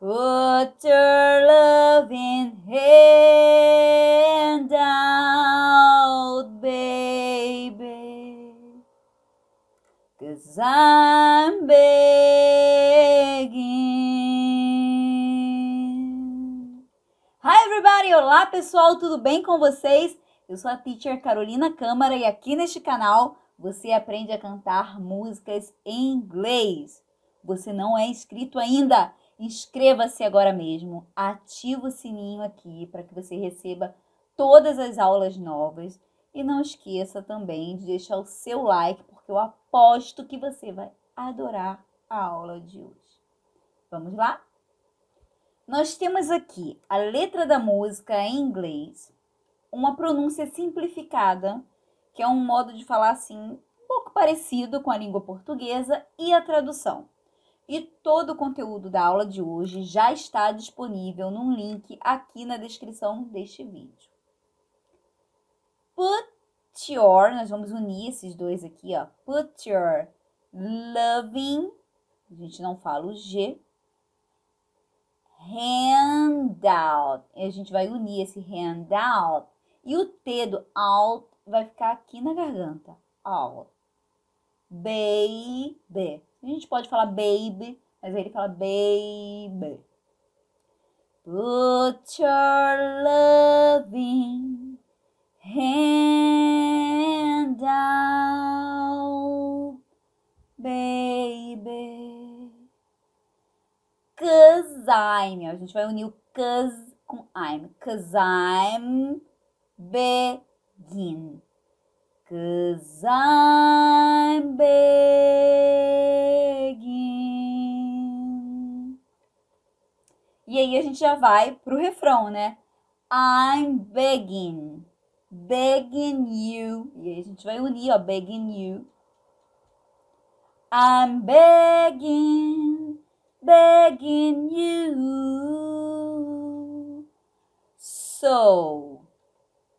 Put your loving hand out, baby. Cause I'm begging. Hi, everybody! Olá, pessoal, tudo bem com vocês? Eu sou a teacher Carolina Câmara e aqui neste canal você aprende a cantar músicas em inglês. Você não é inscrito ainda? Inscreva-se agora mesmo, ativa o sininho aqui para que você receba todas as aulas novas e não esqueça também de deixar o seu like, porque eu aposto que você vai adorar a aula de hoje. Vamos lá? Nós temos aqui a letra da música em inglês, uma pronúncia simplificada, que é um modo de falar assim, um pouco parecido com a língua portuguesa, e a tradução. E todo o conteúdo da aula de hoje já está disponível num link aqui na descrição deste vídeo. Put your, nós vamos unir esses dois aqui, ó. Put your loving, a gente não fala o G. Handout, e a gente vai unir esse handout. E o T do out vai ficar aqui na garganta. Out. Baby. A gente pode falar baby, mas ele fala baby. Put your loving hand out, baby. Cause I'm. A gente vai unir o cause com I'm. Cause I'm begin. Cause I'm begging. E aí a gente já vai pro refrão, né? I'm begging. Begging you. E aí a gente vai unir, ó. Begging you. I'm begging. Begging you. So,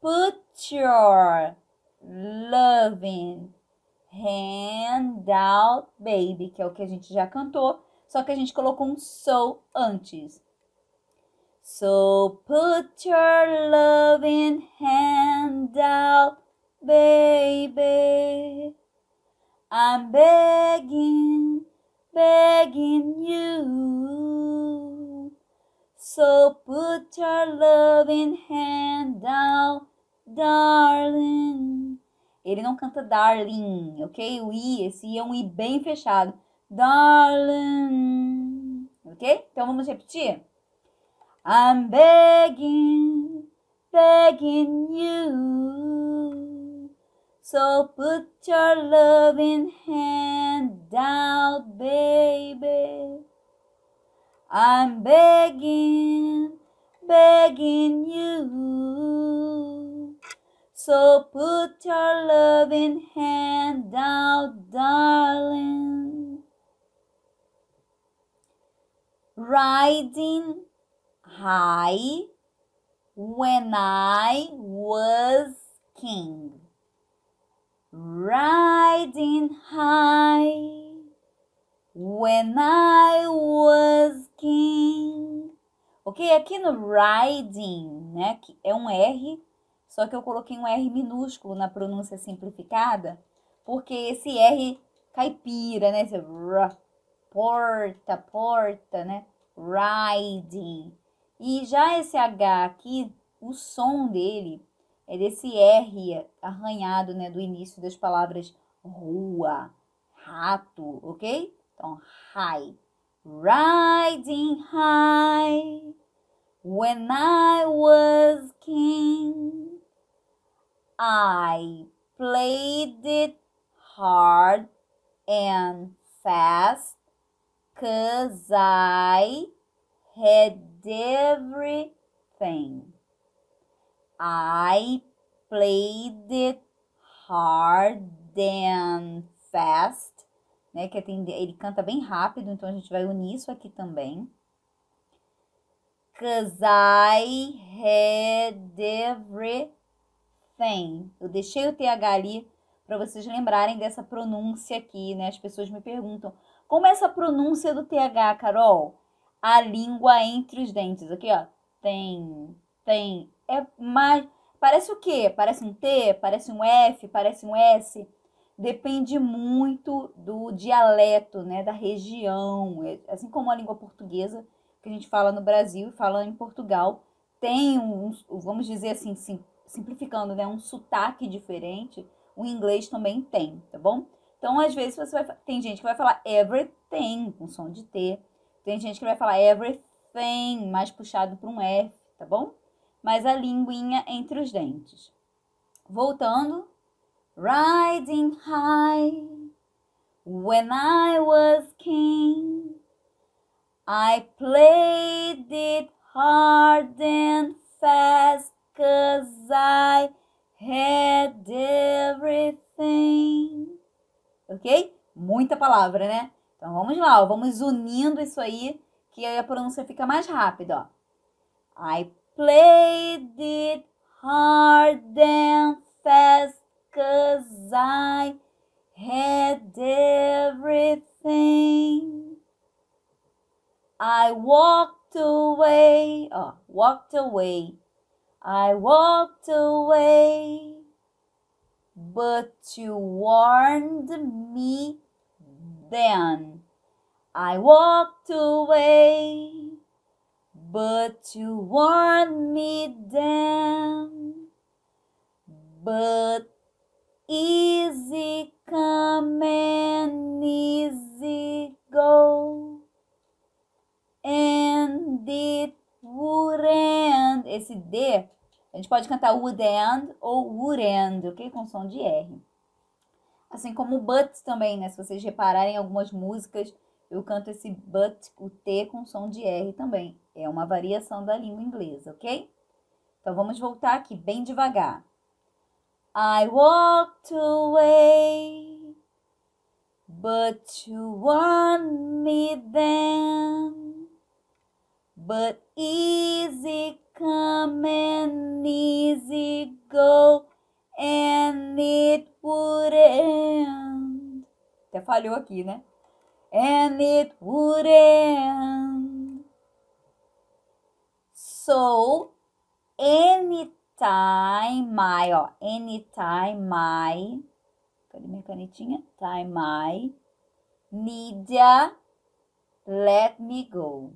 put your loving hand out baby, que é o que a gente já cantou, só que a gente colocou um so antes. So put your loving hand out, baby. I'm begging, begging you. So put your loving hand out, darling. Ele não canta darling, ok? O I, esse I é um I bem fechado. Darling. Ok? Então vamos repetir? I'm begging, begging you. So put your loving hand out, baby. I'm begging, begging you. So put your loving hand out, darling. Riding high when I was king. Riding high when I was king. Ok? Aqui no riding, né? É um R, só que eu coloquei um R minúsculo na pronúncia simplificada, porque esse R caipira, né? Esse porta, porta, né? Riding. E já esse H aqui, o som dele é desse R arranhado, né? Do início das palavras rua, rato, ok? Então, high. Riding high when I was king. I played it hard and fast cause I had everything. I played it hard and fast né? Que atende, ele canta bem rápido, então a gente vai unir isso aqui também. Cause I had everything. Eu deixei o TH ali para vocês lembrarem dessa pronúncia aqui, né? As pessoas me perguntam, como é essa pronúncia do TH, Carol? a língua entre os dentes. Aqui, ó. Tem, tem. É mais. Parece o quê? Parece um T? Parece um F? Parece um S? Depende muito do dialeto, né? Da região. É, assim como a língua portuguesa, que a gente fala no Brasil e fala em Portugal, tem um, vamos dizer assim, sim, simplificando, né? Um sotaque diferente. O inglês também tem, tá bom? Então, às vezes, você vai. Tem gente que vai falar everything com som de T. Tem gente que vai falar everything, mais puxado para um F, tá bom? Mas a linguinha entre os dentes. Voltando. Riding high when I was king. I played it hard and fast cause I had everything. Ok? Muita palavra, né? Então vamos lá, ó, vamos unindo isso aí, que aí a pronúncia fica mais rápida, ó. I played it hard and fast cause I had everything. I walked away, ó, walked away. I walked away, but you warned me then I walked away, but you warned me then. But easy come and easy go, Esse D, a gente pode cantar would end ou would end, ok? Com som de R. Assim como but também, né? Se vocês repararem em algumas músicas, eu canto esse but, o T com som de R também. É uma variação da língua inglesa, ok? Então vamos voltar aqui bem devagar. I walked away, but you want me then. But easy come and easy go and it would end. Até falhou aqui, né? And it would end. So, anytime I, ó, anytime I, cadê minha canetinha? Time need ya, let me go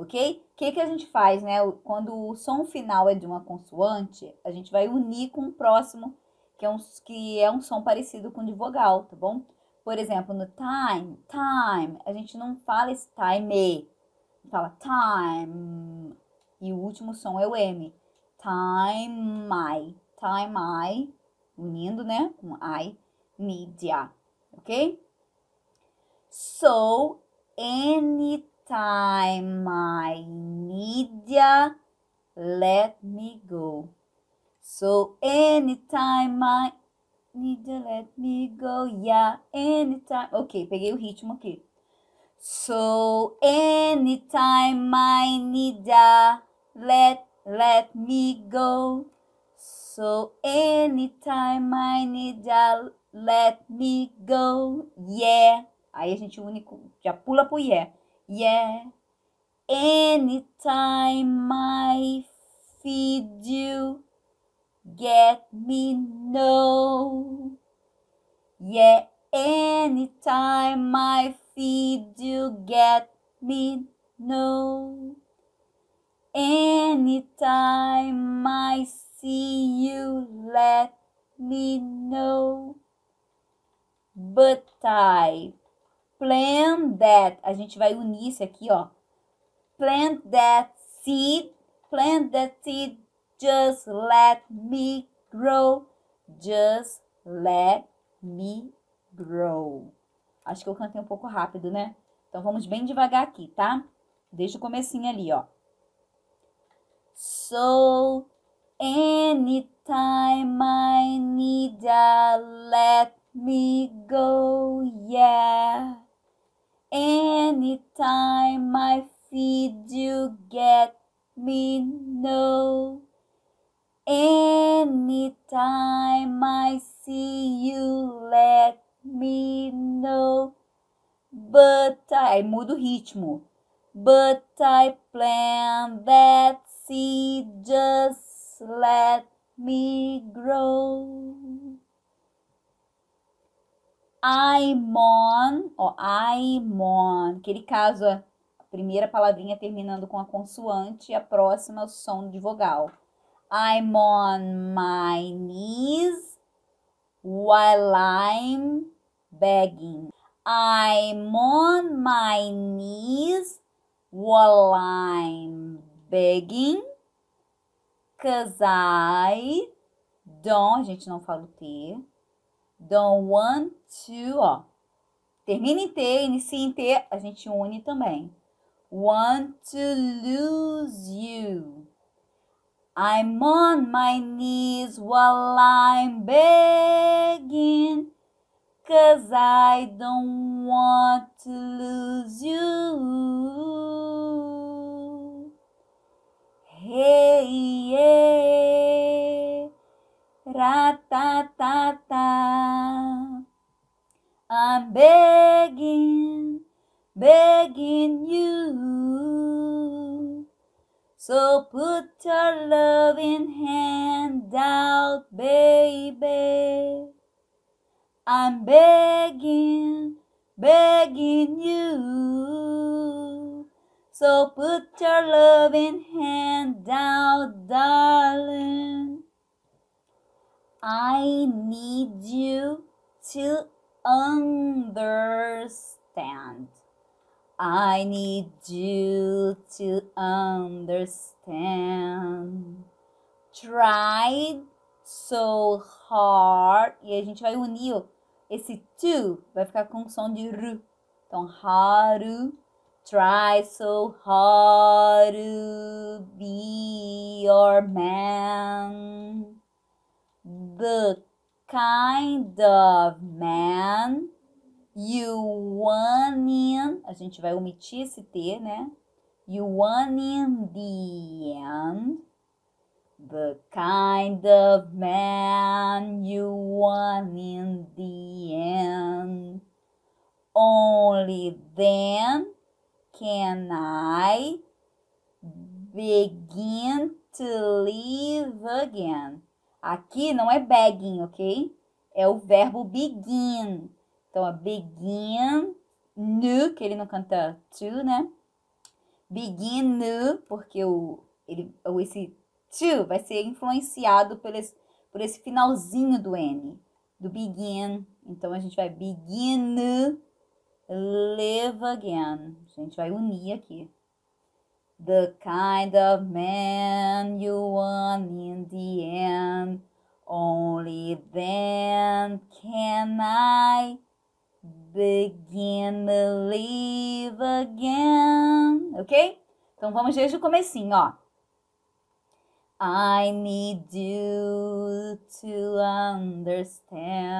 ok? O que, que a gente faz, né? Quando o som final é de uma consoante, a gente vai unir com o próximo, que é um, que é um som parecido com o de vogal, tá bom? Por exemplo, no time, time, a gente não fala esse time, fala time, e o último som é o M. Time, I, time, I, unindo, né, com I, media, ok? So, any time need ya, let me go. So anytime need ya, let me go. Yeah, anytime. Ok, peguei o ritmo aqui. So anytime need ya, let let me go. So anytime I need ya, let me go. Yeah. Aí a gente une, já pula pro yeah. Yeah. Anytime I feed you, get me no. Yeah. Anytime I feed you, get me no. Anytime I see you, let me know. But I plant that, a gente vai unir isso aqui, ó. Plant that seed, plant that seed, just let me grow, just let me grow. Acho que eu cantei um pouco rápido, né? Então vamos bem devagar aqui, tá? Deixa o comecinho ali, ó. So, anytime I need a let me go, yeah. Anytime I feed you, get me no. Anytime I see you, let me know. But I mudo o ritmo. but I plant that seed, just let me grow. I'm on, ó, I'm on. Aquele caso, a primeira palavrinha terminando com a consoante e a próxima o som de vogal. I'm on my knees while I'm begging. I'm on my knees while I'm begging. Cause I don't, a gente não fala o T. Don't want to, ó. Termina em T, inicia em T, a gente une também. Want to lose you. I'm on my knees while I'm begging. Cause I don't want to lose you. Hey, yeah. Ra-ta-ta-ta. I'm begging, begging you. So put your loving hand out, baby. I'm begging, begging you. So put your loving hand out, darling. I need you to understand. I need you to understand. Tried so hard. E a gente vai unir esse to, vai ficar com som de r. Então, hard. Try so hard to be your man. The kind of man you want in. A gente vai omitir esse T, né? You want in the end. The kind of man you want in the end. Only then can I begin to live again. Aqui não é begging, ok? É o verbo begin. Então, é begin, nu, que ele não canta to, né? Begin nu, porque o, ele, esse to vai ser influenciado por esse, por esse finalzinho do N, do begin. Então, a gente vai begin, live again. A gente vai unir aqui. The kind of man you want in the end. Only then can I begin to live again. Ok? Então vamos desde o comecinho, ó. I need you to understand.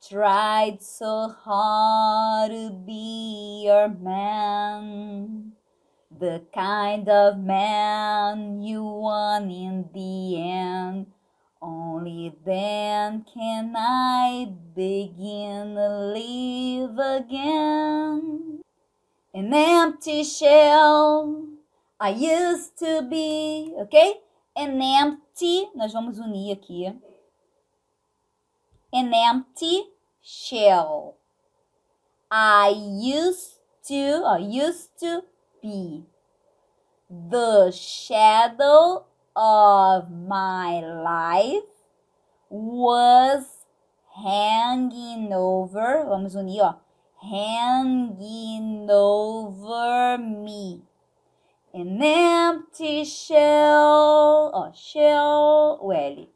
Tried so hard to be your man. The kind of man you want in the end. Only then can I begin to live again. An empty shell I used to be, ok? An empty, nós vamos unir aqui. An empty shell. I used to, I used to be. The shadow of my life was hanging over, vamos unir, ó, hanging over me. An empty shell, ó, shell, o L.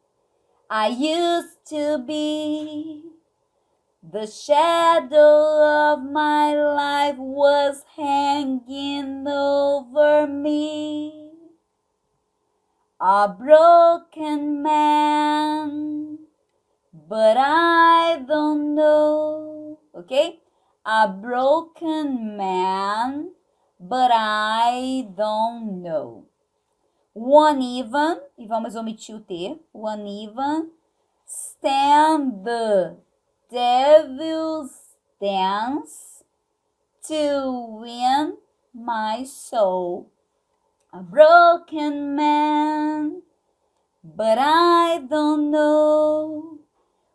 I used to be. The shadow of my life was hanging over me a broken man, but I don't know, ok? A broken man, but I don't know. One even, e vamos omitir o T, one even, stand devil's dance to win my soul. A broken man, but I don't know.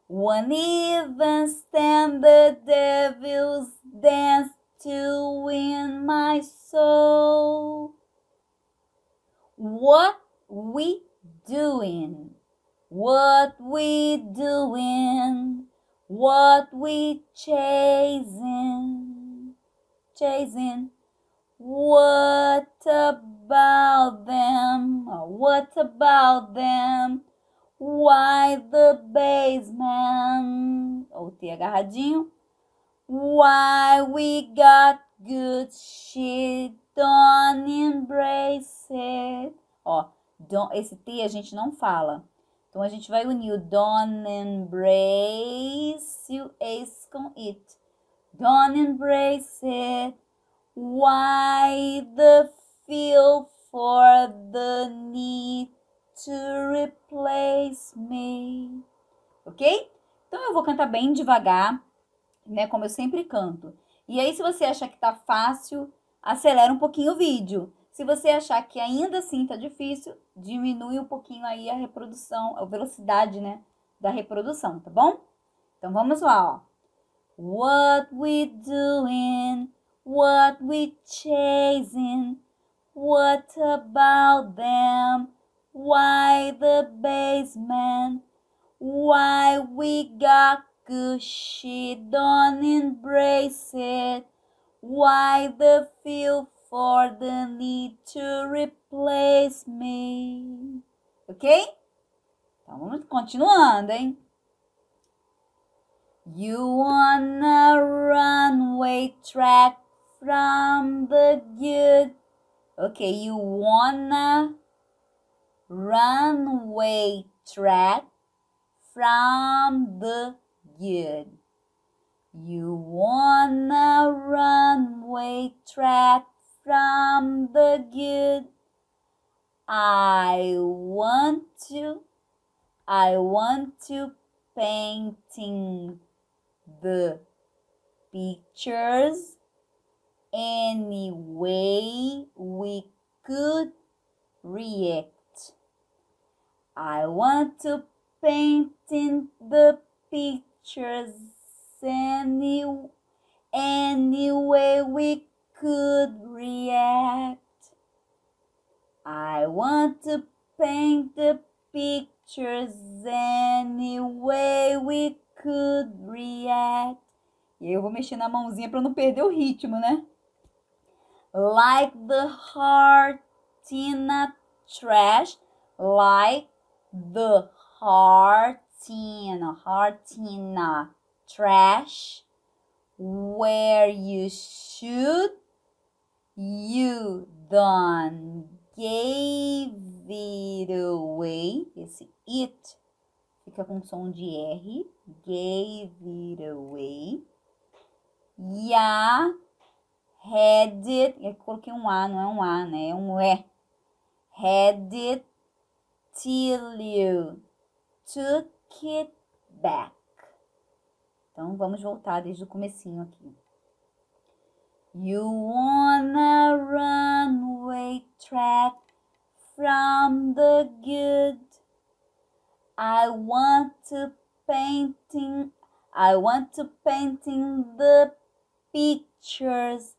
One even stand the devil's dance to win my soul. What we doing? What we doing? What we chasing? Chasing. What about them? What about them? Why the basement? Ou T agarradinho. Why we got good shit, don't embrace it. Ó, don't, esse T a gente não fala. Então a gente vai unir o don't embrace e o ace com it. Don't embrace it. Why the feel for the need to replace me? Ok? Então eu vou cantar bem devagar, né? Como eu sempre canto. E aí, se você achar que tá fácil, acelera um pouquinho o vídeo. Se você achar que ainda assim tá difícil, diminui um pouquinho aí a reprodução, a velocidade, né, da reprodução, tá bom? Então vamos lá, ó. What we doing? What we chasing? What about them? Why the basement? Why we got shit? Don't embrace it. Why the feel for the need to replace me? Ok? Então vamos continuando, hein? You wanna runway track from the good. Okay, you wanna runway track from the good. You wanna runway track from the good. I want to, I want to painting the pictures any way we could react. I want to paint in the pictures any, any way we could react. I want to paint the pictures any way we could react. E eu vou mexer na mãozinha para não perder o ritmo, né? Like the heart in a trash, like the heart in a heart in a trash, where you should, you don't gave it away. Esse it fica com som de R. Gave it away. Ya had it. Eu coloquei um A, não é um A, né? É um E. Had it till you took it back. Então vamos voltar desde o comecinho aqui. You wanna runway track from the good. I want to painting. I want to painting the pictures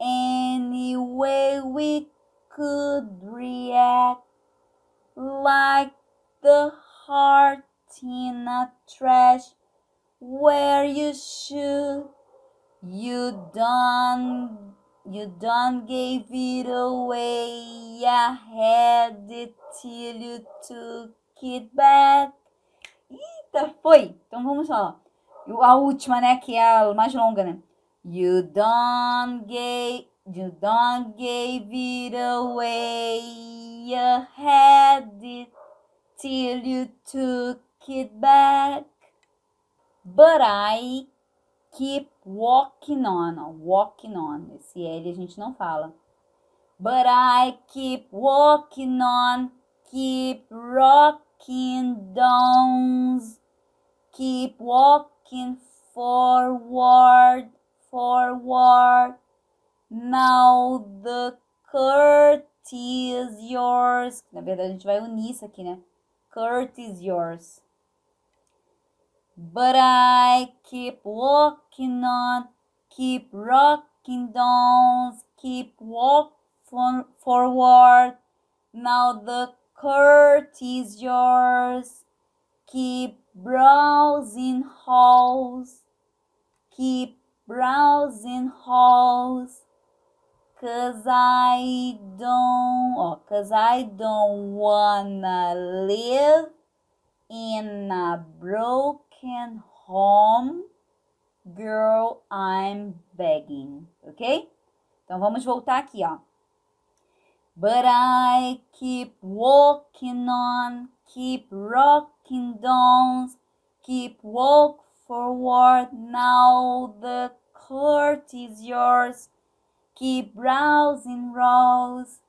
any way we could react like the heart in a trash where you should you done you done gave it away. I had it till you took it back. Eita foi. Então vamos lá. A última né que é a mais longa né? You done gave you done gave it away. You had it till you took it back. But I keep walking on. Walking on. Esse L a gente não fala. But I keep walking on. Keep rocking downs. Keep walking forward. Forward. Now the court is yours. Na verdade, a gente vai unir isso aqui, né? Court is yours. But I keep walking on, keep rocking down, keep walk for, forward. Now the court is yours. Keep browsing halls. Keep browsing halls. Cause I don't, oh, cause I don't wanna live in a broken home. Girl, I'm begging, ok? Então vamos voltar aqui, ó. But I keep walking on, keep rocking down, keep walk forward. Now the court is yours. Keep browsing rows.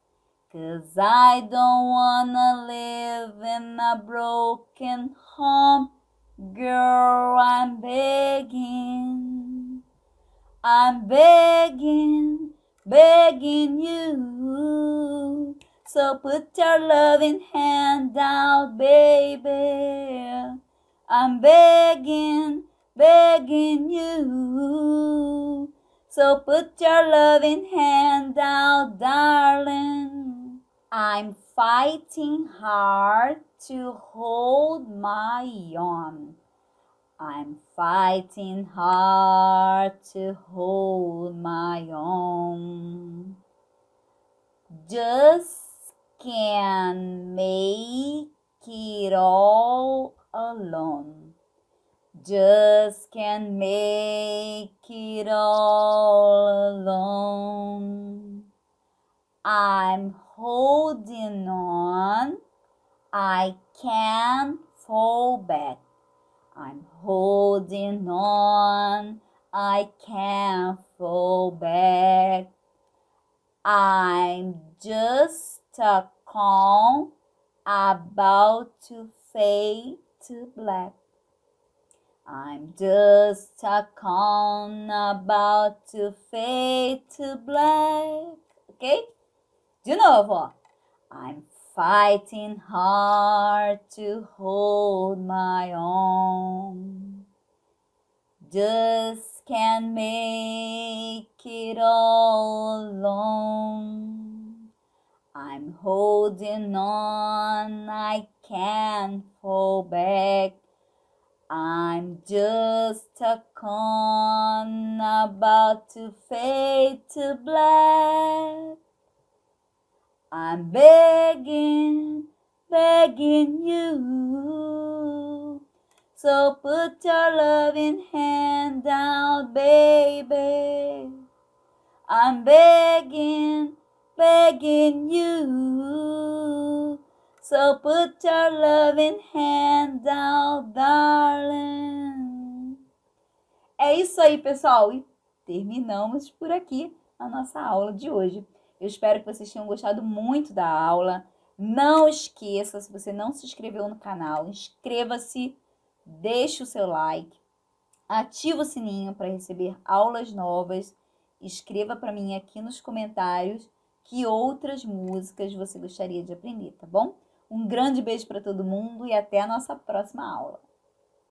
Cause I don't wanna live in a broken home. Girl, I'm begging. I'm begging, begging you. So put your loving hand out, baby. I'm begging, begging you. So put your loving hand out, darling. I'm fighting hard to hold my own. I'm fighting hard to hold my own. Just can't make it all alone. Just can't make it all alone. I'm holding on. I can't fall back. I'm holding on. I can't fall back. I'm just a calm about to fade to black. I'm just a con about to fade to black. Ok? De novo. I'm fighting hard to hold my own. Just can't make it all alone. I'm holding on, I can't fall back. I'm just a con about to fade to black. I'm begging, begging you. So put your loving hand out, baby. I'm begging, begging you. So put your loving hand out, darling. É isso aí, pessoal. E terminamos por aqui a nossa aula de hoje. Eu espero que vocês tenham gostado muito da aula. Não esqueça, se você não se inscreveu no canal, inscreva-se, deixe o seu like, ativa o sininho para receber aulas novas. Escreva para mim aqui nos comentários que outras músicas você gostaria de aprender, tá bom? Um grande beijo para todo mundo e até a nossa próxima aula.